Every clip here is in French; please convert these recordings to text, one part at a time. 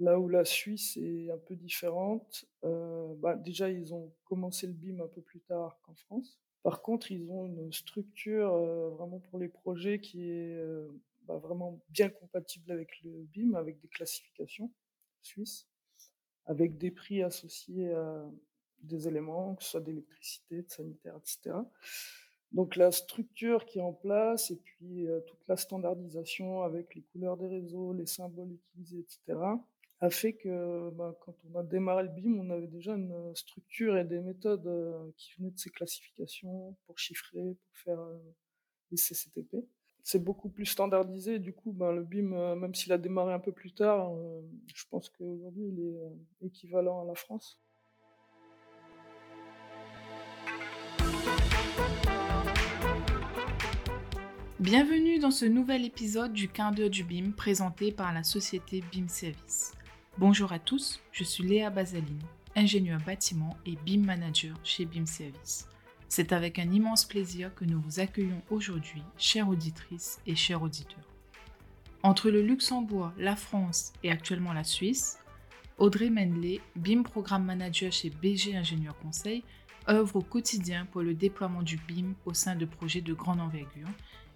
Là où la Suisse est un peu différente, heu, bah, déjà ils ont commencé le BIM un peu plus tard qu'en France. Par contre, ils ont une structure, heu, vraiment pour les projets qui est, heu, bah, vraiment bien compatible avec le BIM, avec des classifications suisses, avec des prix associés à des éléments, que ce soit d'électricité, de sanitaire, et cetera. Donc la structure qui est en place et puis, toute la standardisation avec les couleurs des réseaux, les symboles utilisés, et cetera, a fait que, bah, quand on a démarré le BIM, on avait déjà une, heu, structure et des méthodes, heu, qui venaient de ces classifications pour chiffrer, pour faire, heu, les CCTP. C'est beaucoup plus standardisé, du coup, ben, le BIM, même s'il a démarré un peu plus tard, je pense qu'aujourd'hui il est, équivalent à la France. Bienvenue dans ce nouvel épisode du quart d'heure du BIM présenté par la société BIM Service. Bonjour à tous, je suis Léa Basaline, ingénieur bâtiment et BIM manager chez BIM Service. C'est avec un immense plaisir que nous vous accueillons aujourd'hui, chères auditrices et chers auditeurs. Entre le Luxembourg, la France et actuellement la Suisse, Audrey Menley, BIM Programme Manager chez BG Ingénieur Conseil, œuvre au quotidien pour le déploiement du BIM au sein de projets de grande envergure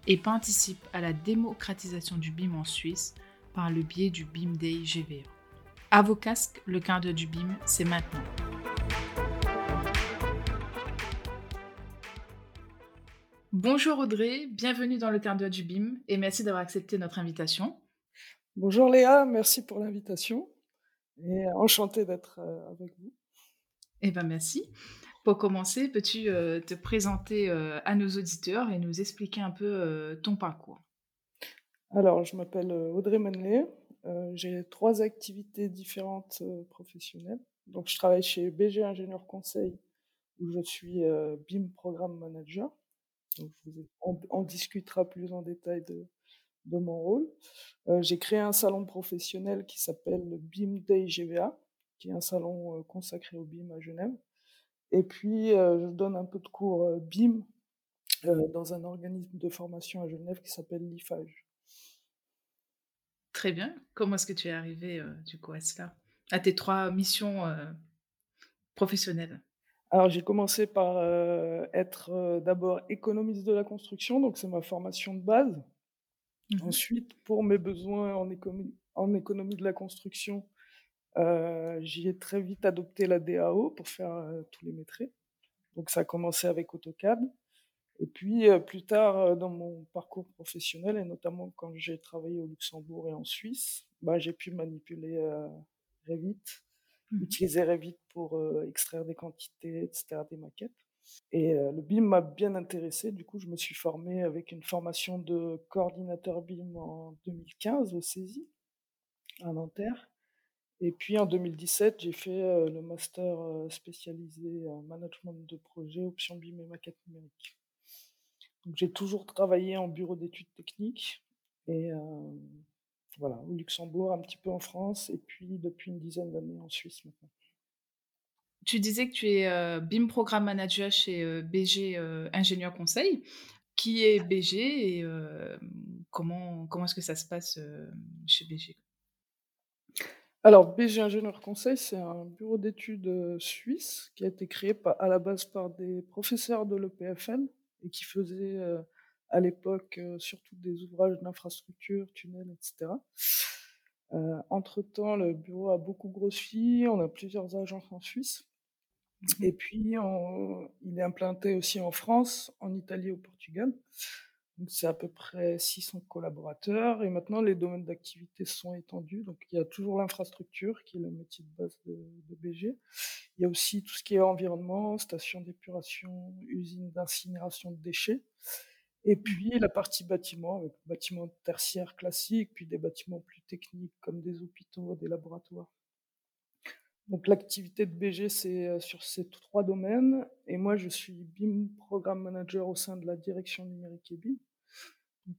et participe à la démocratisation du BIM en Suisse par le biais du BIM Day GVA. À vos casques, le quart d'heure du BIM, c'est maintenant. Bonjour Audrey, bienvenue dans le quart d'heure du BIM et merci d'avoir accepté notre invitation. Bonjour Léa, merci pour l'invitation et enchanté d'être, heu, avec vous. Eh ben merci. Pour commencer, peux-tu, heu, te présenter, heu, à nos auditeurs et nous expliquer un peu, ton parcours? Alors, je m'appelle, Audrey Menley, j'ai 3 activités différentes, heu, professionnelles. Donc je travaille chez BG Ingénieur Conseil où je suis, heu, BIM Programme Manager. Donc on discutera plus en détail de mon rôle. J'ai créé un salon professionnel qui s'appelle le BIM Day GVA, qui est un salon, consacré au BIM à Genève. Et puis, je donne un peu de cours, BIM, dans un organisme de formation à Genève qui s'appelle l'IFAGE. Très bien. Comment est-ce que tu es arrivé, heu, du coup à cela? À tes 3 missions, heu, professionnelles? Alors j'ai commencé par, heu, être, d'abord économiste de la construction, donc c'est ma formation de base. Mmh Ensuite, pour mes besoins en économie en économie de la construction, j'y ai très vite adopté la DAO pour faire, tous les métrés. Donc ça a commencé avec AutoCAD et puis, plus tard, dans mon parcours professionnel et notamment quand j'ai travaillé au Luxembourg et en Suisse, bah, j'ai pu manipuler, Revit, Mmh utiliser Revit pour, extraire des quantités et cetera, des maquettes et le BIM m'a bien intéressé. Du coup, je me suis formé avec une formation de coordinateur BIM en 2015 au CESI, à Nanterre et puis en 2017, j'ai fait, le master, spécialisé en management de projet, option BIM et maquette numérique. J'ai toujours travaillé en bureau d'études techniques et hem, voilà, au Luxembourg, un petit peu en France et puis depuis une dizaine d'années en Suisse maintenant. Tu disais que tu es, heu, BIM Programme Manager chez, heu, BG, heu, Ingénieur Conseil. Qui est BG et comment comment est-ce que ça se passe, chez BG? Alors BG Ingénieur Conseil, c'est un bureau d'études, suisse qui a été créé à la base par des professeurs de l'EPFL et qui faisaient, heu, à l'époque, heu, surtout des ouvrages d'infrastructure, tunnels et cetera. Heu, entre-temps, le bureau a beaucoup grossi, on a plusieurs agences en Suisse Mmh et puis on il est implanté aussi en France, en Italie au Portugal. C'est à peu près 600 collaborateurs et maintenant les domaines d'activité sont étendus. Donc il y a toujours l'infrastructure qui est le métier de base de de BG. Il y a aussi tout ce qui est environnement, station d'épuration, usine d'incinération de déchets et puis la partie bâtiment avec bâtiments tertiaires classiques, puis des bâtiments plus techniques comme des hôpitaux, des laboratoires. Donc l'activité de BG, c'est, heu, sur ces 3 domaines. Et moi je suis BIM Programme Manager au sein de la direction numérique et BIM,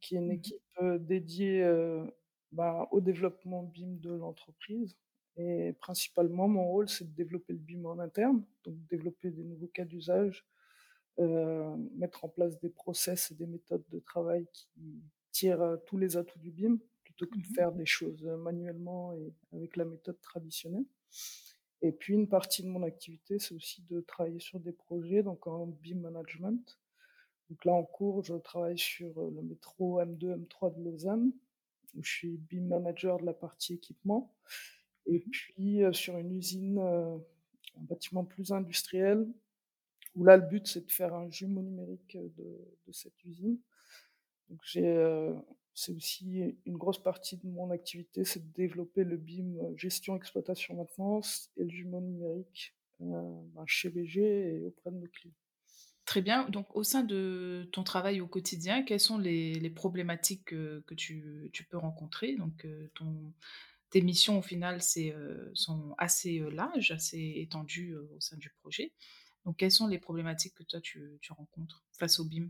qui est une Mmh équipe, heu, dédiée, heu, bah, au développement BIM de l'entreprise. Et principalement mon rôle, c'est de développer le BIM en interne, donc développer des nouveaux cas d'usage, mettre en place des process et des méthodes de travail qui tirent, tous les atouts du BIM, plutôt que de Mmh faire des choses manuellement et avec la méthode traditionnelle. Et puis une partie de mon activité, c'est aussi de travailler sur des projets, donc en BIM management. Donc là, en cours, je travaille sur euh, le métro M2, M3 de Lausanne, où je suis BIM manager de la partie équipement. Et Mmh puis euh, sur une usine, euh, un bâtiment plus industriel, où là, le but, c'est de faire un jumeau numérique de, de cette usine. Donc j'ai, c'est aussi une grosse partie de mon activité, c'est de développer le BIM euh, gestion, exploitation, maintenance et le jumeau numérique euh, ben, chez BG et auprès de nos clients. Très bien. Donc, au sein de ton travail au quotidien, quelles sont les, problématiques que, que tu, peux rencontrer? Donc, euh, tes missions, au final, euh, sont assez euh, larges, assez étendues euh, au sein du projet. Donc, quelles sont les problématiques que toi, tu rencontres face au BIM?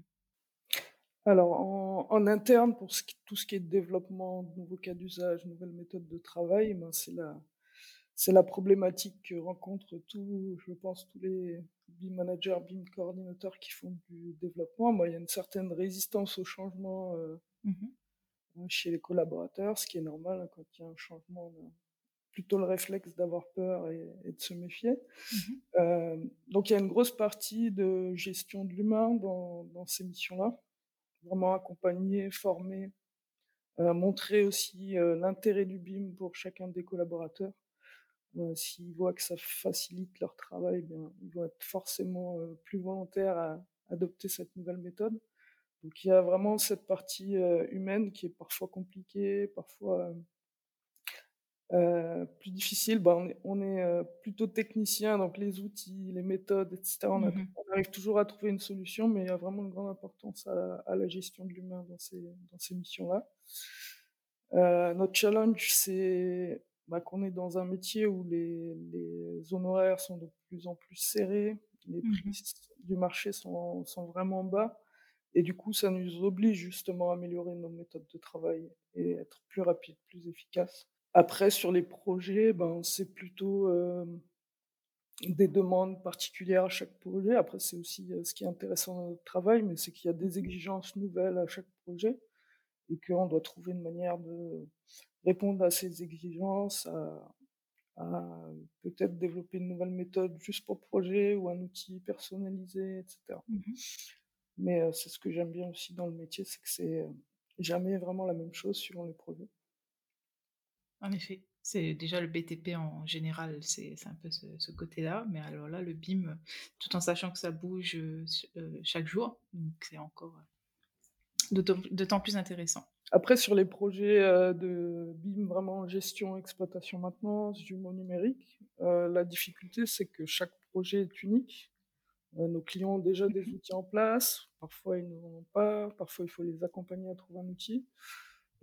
Alors en, en interne, pour ce qui- tout ce qui est développement de nouveaux cas d'usage, nouvelles méthodes de travail, ben, c'est la, c'est la problématique que rencontrent tous, je pense, tous les BIM managers, BIM coordinateurs qui font du développement. Moi, il y a une certaine résistance au changement euh, Mhm, chez les collaborateurs, ce qui est normal hein, quand il y a un changement. Plutôt le réflexe d'avoir peur et, et de se méfier. mhm, Euh, donc il y a une grosse partie de gestion de l'humain dans, dans ces missions-là. Vraiment accompagner, former, euh, montrer aussi euh, l'intérêt du BIM pour chacun des collaborateurs. Euh, S'ils voient que ça facilite leur travail, eh bien, ils vont être forcément plus volontaires à adopter cette nouvelle méthode. Donc il y a vraiment cette partie humaine qui est parfois compliquée, parfois euh, plus difficile. Ben, on est, on est, euh, plutôt technicien, donc les outils, les méthodes, etc. On, a- mhm. on arrive toujours à trouver une solution, mais il y a vraiment une grande importance à, la- à la gestion de l'humain dans ces, dans ces missions-là. Euh, notre challenge, c'est bah, qu'on est dans un métier où les, les honoraires sont de plus en plus serrés, les prix Mhm. du marché sont, sont vraiment bas, et du coup, ça nous oblige justement à améliorer nos méthodes de travail et être plus rapide, plus efficace. Après, sur les projets, ben, c'est plutôt euh, des demandes particulières à chaque projet. Après, c'est aussi ce qui est intéressant dans notre travail, mais c'est qu'il y a des exigences nouvelles à chaque projet et qu'on doit trouver une manière de répondre à ces exigences, à, à peut-être développer une nouvelle méthode juste pour le projet ou un outil personnalisé, etc. Mhm. Mais euh, c'est ce que j'aime bien aussi dans le métier, c'est que c'est jamais vraiment la même chose suivant les projets. En effet, c'est déjà le BTP en général, c'est un peu ce, ce côté-là, mais alors là, le BIM, tout en sachant que ça bouge euh, chaque jour, donc c'est encore euh, d'autant plus intéressant. Après, sur les projets euh, de BIM, vraiment gestion, exploitation, maintenance, jumeau numérique, euh, la difficulté, c'est que chaque projet est unique. Nos clients ont déjà des Mhm. outils en place, parfois ils n'en ont pas, parfois il faut les accompagner à trouver un outil.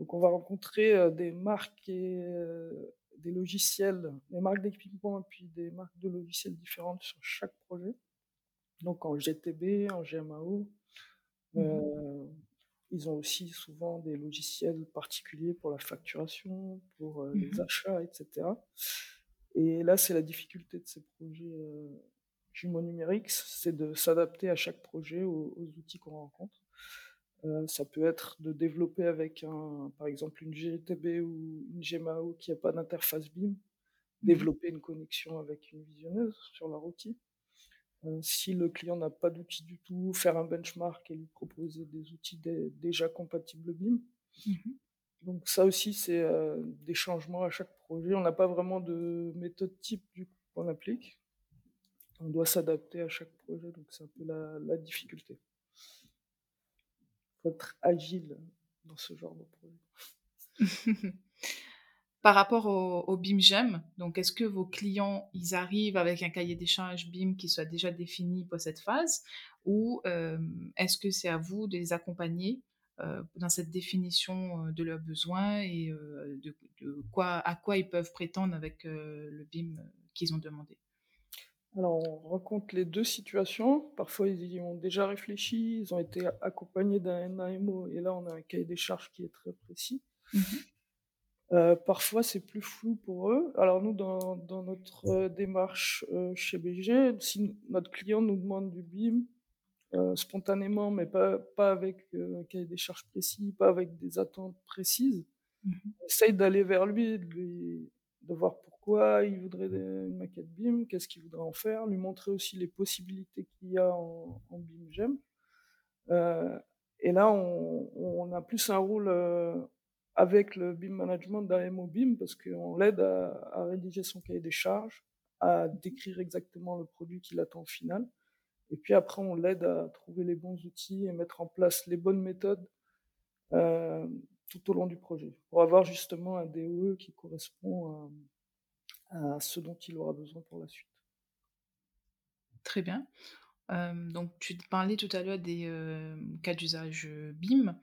Donc on va rencontrer euh, des marques et euh, des logiciels, des marques d'équipement et puis des marques de logiciels différentes sur chaque projet. Donc en GTB, en GMAO, Mhm. euh, ils ont aussi souvent des logiciels particuliers pour la facturation, pour euh, les achats, etc. Et là, c'est la difficulté de ces projets euh, jumeaux numériques, c'est de s'adapter à chaque projet aux, aux outils qu'on rencontre. Euh, ça peut être de développer avec, un, par exemple, une GTB ou une GMAO qui n'a pas d'interface BIM, Mhm. développer une connexion avec une visionneuse sur leur outil. Euh, si le client n'a pas d'outil du tout, faire un benchmark et lui proposer des outils dé- déjà compatibles BIM. Mhm. Donc ça aussi, c'est euh, des changements à chaque projet. On n'a pas vraiment de méthode type du coup qu'on applique. On doit s'adapter à chaque projet, donc c'est un peu la, la difficulté. Être agile dans ce genre de projet. Par rapport au, BIM GEM, donc est-ce que vos clients, ils arrivent avec un cahier des charges BIM qui soit déjà défini pour cette phase ou euh, est-ce que c'est à vous de les accompagner euh, dans cette définition euh, de leurs besoins et de, quoi, à quoi ils peuvent prétendre avec le BIM qu'ils ont demandé? Alors on rencontre les deux situations. Parfois ils y ont déjà réfléchi, ils ont été accompagnés d'un NAMO et là on a un cahier des charges qui est très précis. Mhm, Euh, parfois, c'est plus flou pour eux. Alors nous, dans, dans notre euh, démarche euh, chez BG, si notre client nous demande du BIM spontanément, mais pas, pas avec un cahier des charges précis, pas avec des attentes précises, Mmh On essaye d'aller vers lui, de lui de voir pourquoi il voudrait une maquette BIM, qu'est-ce qu'il voudrait en faire, lui montrer aussi les possibilités qu'il y a en en BIM GEM. Heu et là, on a plus un rôle, heu, avec le BIM management d'un MO BIM parce qu'on l'aide à à rédiger son cahier des charges, à décrire exactement le produit qu'il attend au final et puis après on l'aide à trouver les bons outils et mettre en place les bonnes méthodes, hem, tout au long du projet, pour avoir justement un DOE qui correspond à ce dont il aura besoin pour la suite. Très bien. Donc tu parlais tout à l'heure des, cas d'usage, BIM.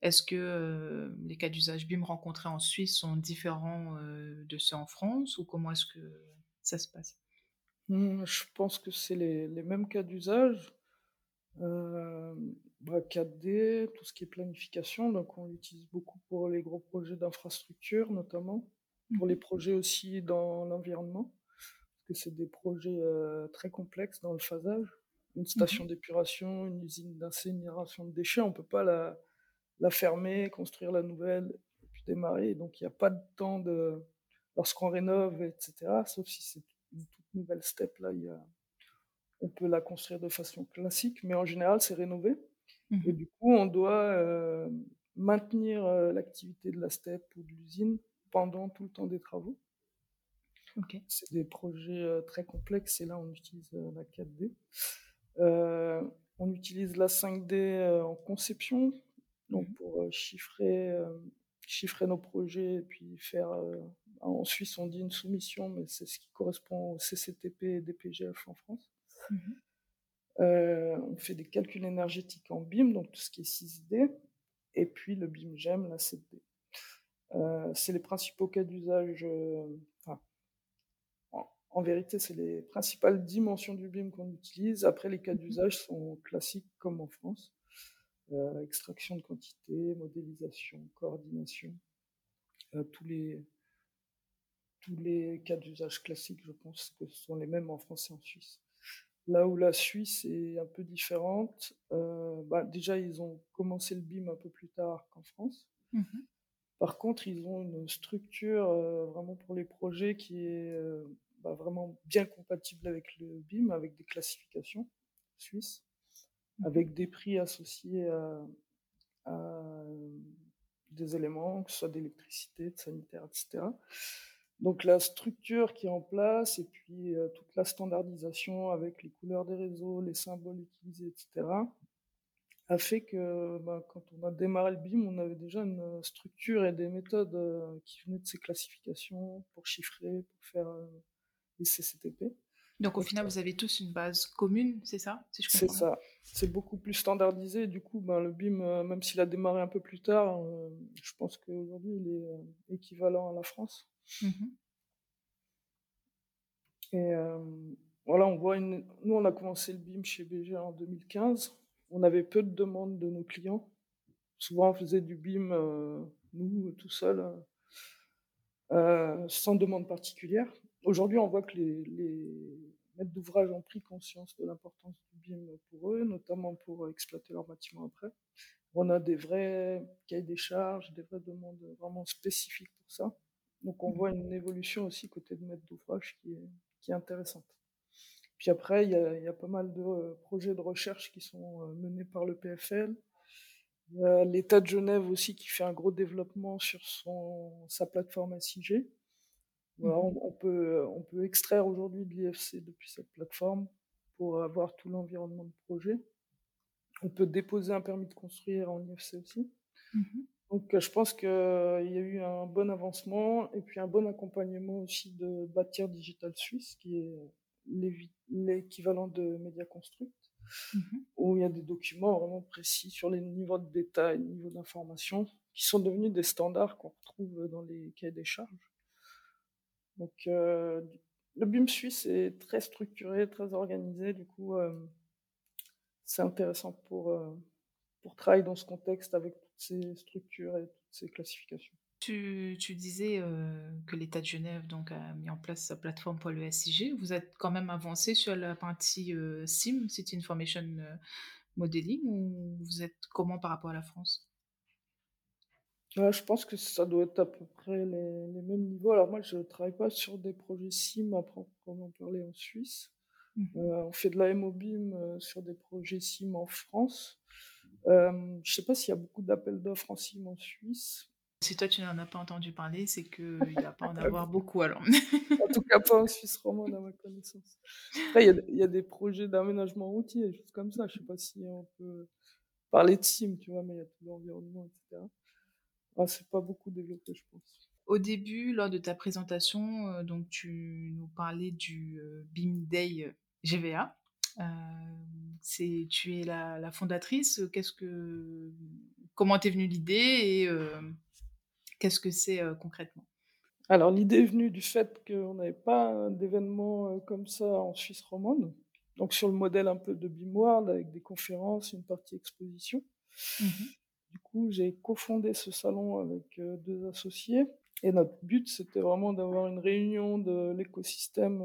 Est-ce que, les cas d'usage BIM rencontrés en Suisse sont différents, de ceux en France ou comment est-ce que ça se passe? Mmh, je pense que c'est les les mêmes cas d'usage. Hem, bah, 4D, tout ce qui est planification, donc on l'utilise beaucoup pour les gros projets d'infrastructure notamment, pour les projets aussi dans l'environnement, parce que c'est des projets, heu, très complexes dans le phasage. Une Mmh station d'épuration, une usine d'incinération de déchets, on peut pas la la fermer, construire la nouvelle et puis démarrer, donc il y a pas de temps de lorsqu'on rénove et cetera, sauf si c'est une toute nouvelle step, là, il y a on peut la construire de façon classique, mais en général, c'est rénové. Et Mmh du coup, on doit, hem, maintenir, heu, l'activité de la STEP ou de l'usine pendant tout le temps des travaux. C'est des projets, heu, très complexes et là, on utilise, heu, la 4D. Heu, on utilise la 5D, heu, en conception, donc Mmh pour, chiffrer, nos projets et puis faire, en Suisse, on dit une soumission, mais c'est ce qui correspond au CCTP et DPGF en France. Mmh Heu, on fait des calculs énergétiques en BIM, donc tout ce qui est 6D et puis le BIM GEM, la 7D. Heu, c'est les principaux cas d'usage, enfin, en en vérité, c'est les principales dimensions du BIM qu'on utilise. Après, les cas Mmh d'usage sont classiques comme en France. Heu, extraction de quantité, modélisation, coordination, tous les tous les cas d'usage classiques, je pense que ce sont les mêmes en France et en Suisse. Là où la Suisse est un peu différente, bah, déjà, ils ont commencé le BIM un peu plus tard qu'en France. Mmh Par contre, ils ont une structure, heu, vraiment pour les projets qui est, heu, bah, vraiment bien compatible avec le BIM, avec des classifications suisses, Mmh avec des prix associés à à, hem, des éléments, que ce soit d'électricité, de sanitaire et cetera. Donc la structure qui est en place et puis, toute la standardisation avec les couleurs des réseaux, les symboles utilisés et cetera, a fait que, bah, quand on a démarré le BIM, on avait déjà une, heu, structure et des méthodes, heu, qui venaient de ces classifications pour chiffrer, pour faire, heu, les CCTP. Donc au final, vous avez tous une base commune, c'est ça? Si c'est ça, c'est beaucoup plus standardisé. Du coup, ben, le BIM, même s'il a démarré un peu plus tard, je pense qu'aujourd'hui il est, équivalent à la France Mmh et voilà, on voit une nous, on a commencé le BIM chez BG en 2015. On avait peu de demandes de nos clients. Souvent, on faisait du BIM, heu, nous, tout seuls, heu heu, sans demande particulière. Aujourd'hui, on voit que les les maîtres d'ouvrage ont pris conscience de l'importance du BIM pour eux, notamment pour, exploiter leur bâtiment après. On a des vrais cahiers des charges, des vraies demandes, vraiment spécifiques pour ça. Donc on mh. voit une évolution aussi côté de maître d'ouvrage qui est qui est intéressante. Puis après, il y a il y a pas mal de, heu, projets de recherche qui sont, heu, menés par le PFL. Il y a l'État de Genève aussi qui fait un gros développement sur son sa plateforme SIG. Voilà, Mmh on on peut, on peut extraire aujourd'hui de l'IFC depuis cette plateforme pour avoir tout l'environnement de projet. On peut déposer un permis de construire en IFC aussi. Mmh Donc, je pense qu'il y a eu un bon avancement et puis un bon accompagnement aussi de Bâtir Digital Suisse, qui est l'équivalent de Mediaconstruct, Mmh où il y a des documents vraiment précis sur les niveaux de détail, niveaux d'information, qui sont devenus des standards qu'on retrouve dans les cahiers des charges. Donc, heu, le BIM suisse est très structuré, très organisé, du coup, hem, c'est intéressant pour, heu, pour travailler dans ce contexte avec toutes ces structures et toutes ces classifications. Tu tu disais, heu, que l'État de Genève donc a mis en place sa plateforme pour le SIG. Vous êtes quand même avancé sur la partie, heu, SIM, City Information, heu, Modeling ou vous êtes comment par rapport à la France? Je pense que ça doit être à peu près les les mêmes niveaux. Alors moi, je travaille pas sur des projets SIM à proprement parler en Suisse. Mmh on fait de la MOBIM, sur des projets SIM en France. Je sais pas s'il y a beaucoup d'appels d'offres en SIM en Suisse. Si toi, tu n'en as pas entendu parler, c'est qu'il y a pas en Ouais, avoir beaucoup alors. en tout cas pas en Suisse romande à ma connaissance. Après il y a des il y a des projets d'aménagement routier, des choses comme ça. Je sais pas si on peut parler de SIM, tu vois? Mais il y a tout l'environnement et cetera. Ah, c'est pas beaucoup développé, je pense. Au début, lors de ta présentation, heu, donc tu nous parlais du, heu, BIM Day, heu, GVA. C'est tu es la la fondatrice, qu'est-ce que comment t'es venue l'idée et qu'est-ce que c'est, concrètement? Alors l'idée est venue du fait qu'on n'avait pas d'événement, comme ça en Suisse romande. Donc sur le modèle un peu de BIMworld avec des conférences, une partie exposition. Mmh Du coup, j'ai cofondé ce salon avec, heu, 2 associés et notre but, c'était vraiment d'avoir une réunion de l'écosystème,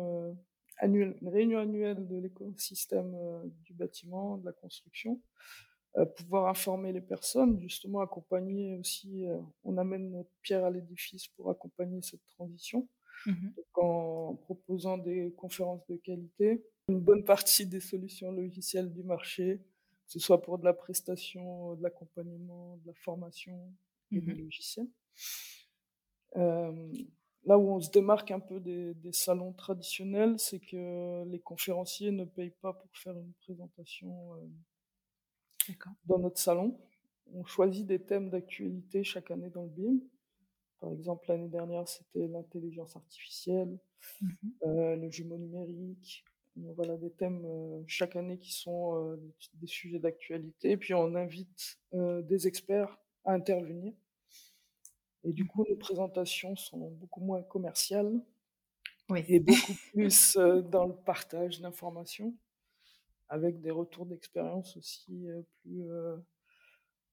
annuel une réunion annuelle de l'écosystème, du bâtiment, de la construction, pouvoir informer les personnes, justement accompagner aussi, heu, on amène notre pierre à l'édifice pour accompagner cette transition. Mmh Donc en proposant des conférences de qualité, une bonne partie des solutions logicielles du marché, que ce soit pour de la prestation, de l'accompagnement, de la formation et des Mmh logiciels. Hem, là où on se démarque un peu des des salons traditionnels, c'est que les conférenciers ne payent pas pour faire une présentation. Dans notre salon. On choisit des thèmes d'actualité chaque année dans le BIM. Par exemple, l'année dernière, c'était l'intelligence artificielle. Mmh Heu, le jumeau numérique, heu, voilà des thèmes, heu, chaque année qui sont, heu, des des sujets d'actualité. Puis on invite, des experts à intervenir et du Mmh coup, nos présentations sont beaucoup moins commerciales Oui. et beaucoup plus, dans le partage d'informations avec des retours d'expérience aussi, heu, plus, heu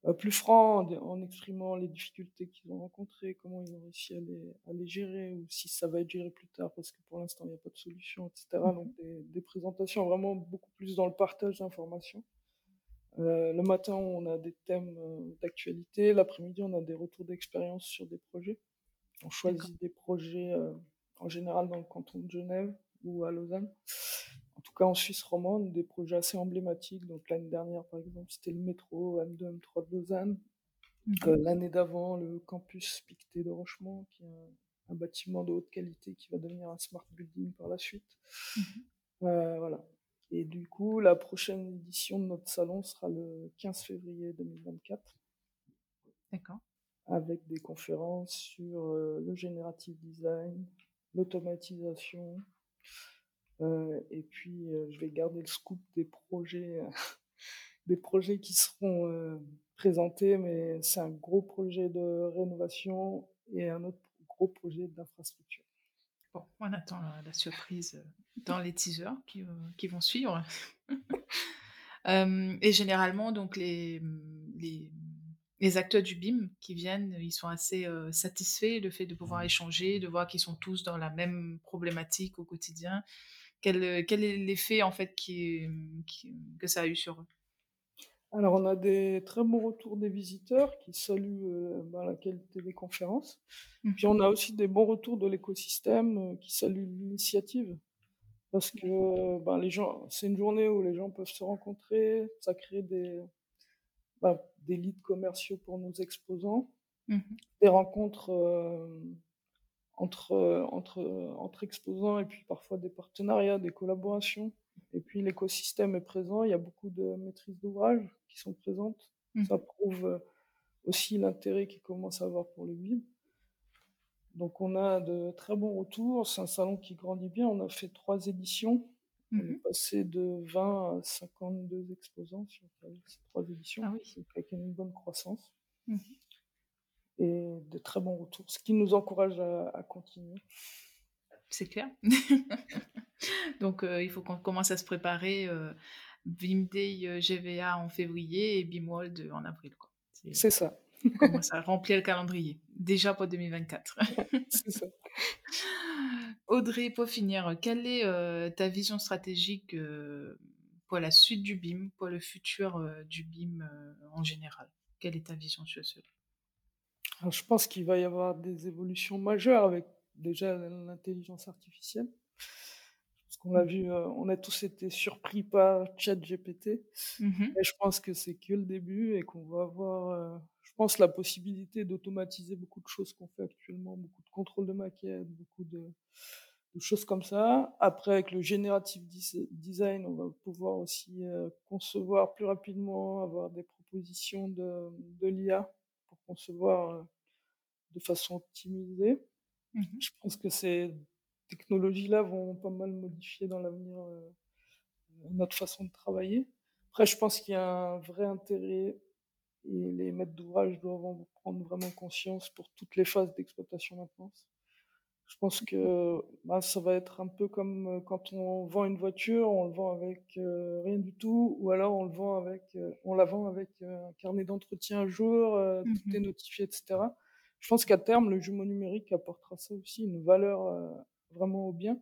heu, plus francs en en exprimant les difficultés qu'ils ont rencontrées, comment ils ont réussi à les à les gérer ou si ça va être géré plus tard parce que pour l'instant il y a pas de solution et cetera. Mmh Donc des des présentations vraiment beaucoup plus dans le partage d'informations. Heu, le matin, on a des thèmes, d'actualité, l'après-midi, on a des retours d'expérience sur des projets. On choisit des projets, heu, en général dans le canton de Genève ou à Lausanne. En tout cas en Suisse romande, des projets assez emblématiques. Donc l'année dernière, par exemple, c'était le métro M2, M3 de Lausanne. Mmh Heu, l'année d'avant, le campus Pictet de Rochemont, qui est un un bâtiment de haute qualité qui va devenir un smart building par la suite. Mmh Heu, voilà et du coup, la prochaine édition de notre salon sera le 15 février 2024 D'accord. avec des conférences sur, heu, le generative design, l'automatisation, et puis, heu, je vais garder le scoop des projets, heu, des projets qui seront, présentés, mais c'est un gros projet de rénovation et un autre gros projet d'infrastructure. Bon, on attend la la surprise, dans les teasers qui, vont suivre. Et généralement donc les, mmh, les, mmh, les acteurs du BIM qui viennent, ils sont assez, satisfaits, le fait de pouvoir échanger, de voir qu'ils sont tous dans la même problématique au quotidien. Quel, heu, quel est l'effet en fait qui, qui que ça a eu sur eux? Alors, on a des très bons retours des visiteurs qui saluent, heu, bah, la qualité des conférences. Puis Mmh on a aussi des bons retours de l'écosystème, heu, qui saluent l'initiative parce que, ben, les gens c'est une journée où les gens peuvent se rencontrer, ça crée des, bah, des leads commerciaux pour nos exposants, Mmh des rencontres, entre, heu, entre, exposants et puis parfois des partenariats, des collaborations et puis l'écosystème est présent, il y a beaucoup de maîtrises d'ouvrage qui sont présentes. Ça Mmh prouve, heu, aussi l'intérêt qu'ils commencent à avoir pour le BIM. Donc on a de très bons retours, c'est un salon qui grandit bien, on a fait 3 éditions. On est Mmh passé de 20 à 52 exposants sur, ces 3 éditions, Ah oui. avec une bonne croissance Mmh et de très bons retours, ce qui nous encourage à à continuer. C'est clair. Donc heu, il faut qu'on commence à se préparer, BIM Day, heu, GVA en février et BIMworld, en avril, quoi. C'est ça, on commence à remplir le calendrier, déjà pour 2024. c'est ça. Audrey, pour finir, quelle est, ta vision stratégique, pour la suite du BIM, pour le futur, du BIM, en général? Quelle est ta vision sur cela? Alors je pense qu'il va y avoir des évolutions majeures avec déjà l'intelligence artificielle. Parce qu'on l'a Mmh. vu, heu, on a tous été surpris par ChatGPT Mmh et je pense que c'est que le début et qu'on va avoir, heu, je pense la possibilité d'automatiser beaucoup de choses qu'on fait actuellement, beaucoup de contrôle de maquettes, beaucoup de de choses comme ça. Après avec le générative design, on va pouvoir aussi, heu, concevoir plus rapidement, avoir des propositions de de l'IA concevoir, de façon optimisée. Mmh Je pense que ces technologies-là vont pas mal modifier dans l'avenir, notre façon de travailler. Après, je pense qu'il y a un vrai intérêt et les maîtres d'ouvrage doivent en prendre vraiment conscience pour toutes les phases d'exploitation maintenance. Je pense que, bah, ça va être un peu comme, heu, quand on vend une voiture, on le vend avec, heu, rien du tout ou alors on le vend avec, heu, on la vend avec, un carnet d'entretien à jour, heu, tout est Mmh notifié et cetera. Je pense qu'à terme, le jumeau numérique apportera ça aussi, une valeur, vraiment au bien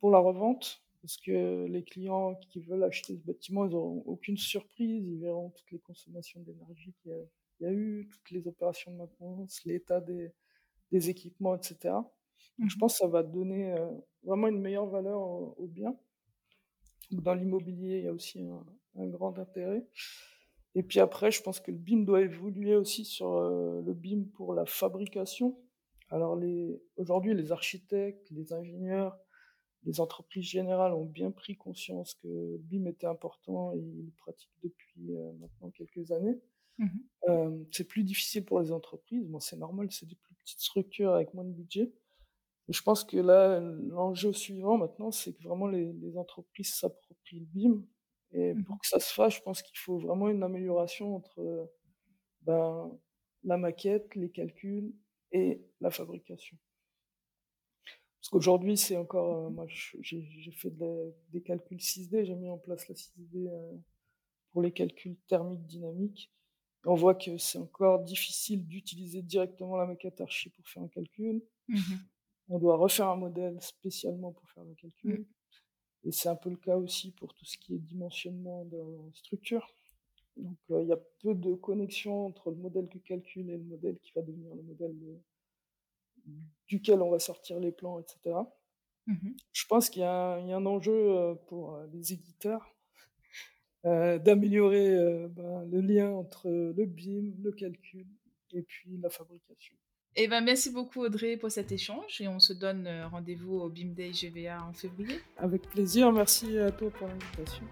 pour la revente. Parce que les clients qui veulent acheter ce bâtiment, ils auront aucune surprise, ils verront toutes les consommations d'énergie qu'il y a il y a eu, toutes les opérations de maintenance, l'état des des équipements et cetera. Donc je Mmh pense que ça va donner, vraiment une meilleure valeur au au bien. Donc dans l'immobilier, il y a aussi un un grand intérêt et puis après, je pense que le BIM doit évoluer aussi sur, le BIM pour la fabrication. Alors les aujourd'hui, les architectes, les ingénieurs, les entreprises générales ont bien pris conscience que le BIM était important et ils le pratiquent depuis, maintenant quelques années. Mmh c'est plus difficile pour les entreprises. Bon, c'est normal, c'est des plus petites structures avec moins de budget. Et je pense que là, l'enjeu suivant maintenant, c'est que vraiment les les entreprises s'approprient le BIM et pour Mmh que ça se fasse, je pense qu'il faut vraiment une amélioration entre, ben, la maquette, les calculs et la fabrication. Parce qu'aujourd'hui, c'est encore, heu, moi je j'ai fait de des calculs 6D, j'ai mis en place la 6D, heu, pour les calculs thermiques dynamiques. Et on voit que c'est encore difficile d'utiliser directement la maquette archi pour faire un calcul. Mmh On doit refaire un modèle spécialement pour faire le Mmh. calcul et c'est un peu le cas aussi pour tout ce qui est dimensionnement de structure. Donc, heu, il y a peu de connexion entre le modèle de calcul et le modèle qui va devenir le modèle de duquel on va sortir les plans et cetera. Mmh Je pense qu'il y a un il y a un enjeu, heu, pour, heu, les éditeurs, d'améliorer, ben, le lien entre le BIM, le calcul et puis la fabrication. Et ben, merci beaucoup Audrey pour cet échange et on se donne, heu, rendez-vous au BIM Day GVA en février. Avec plaisir, merci à toi pour l'invitation.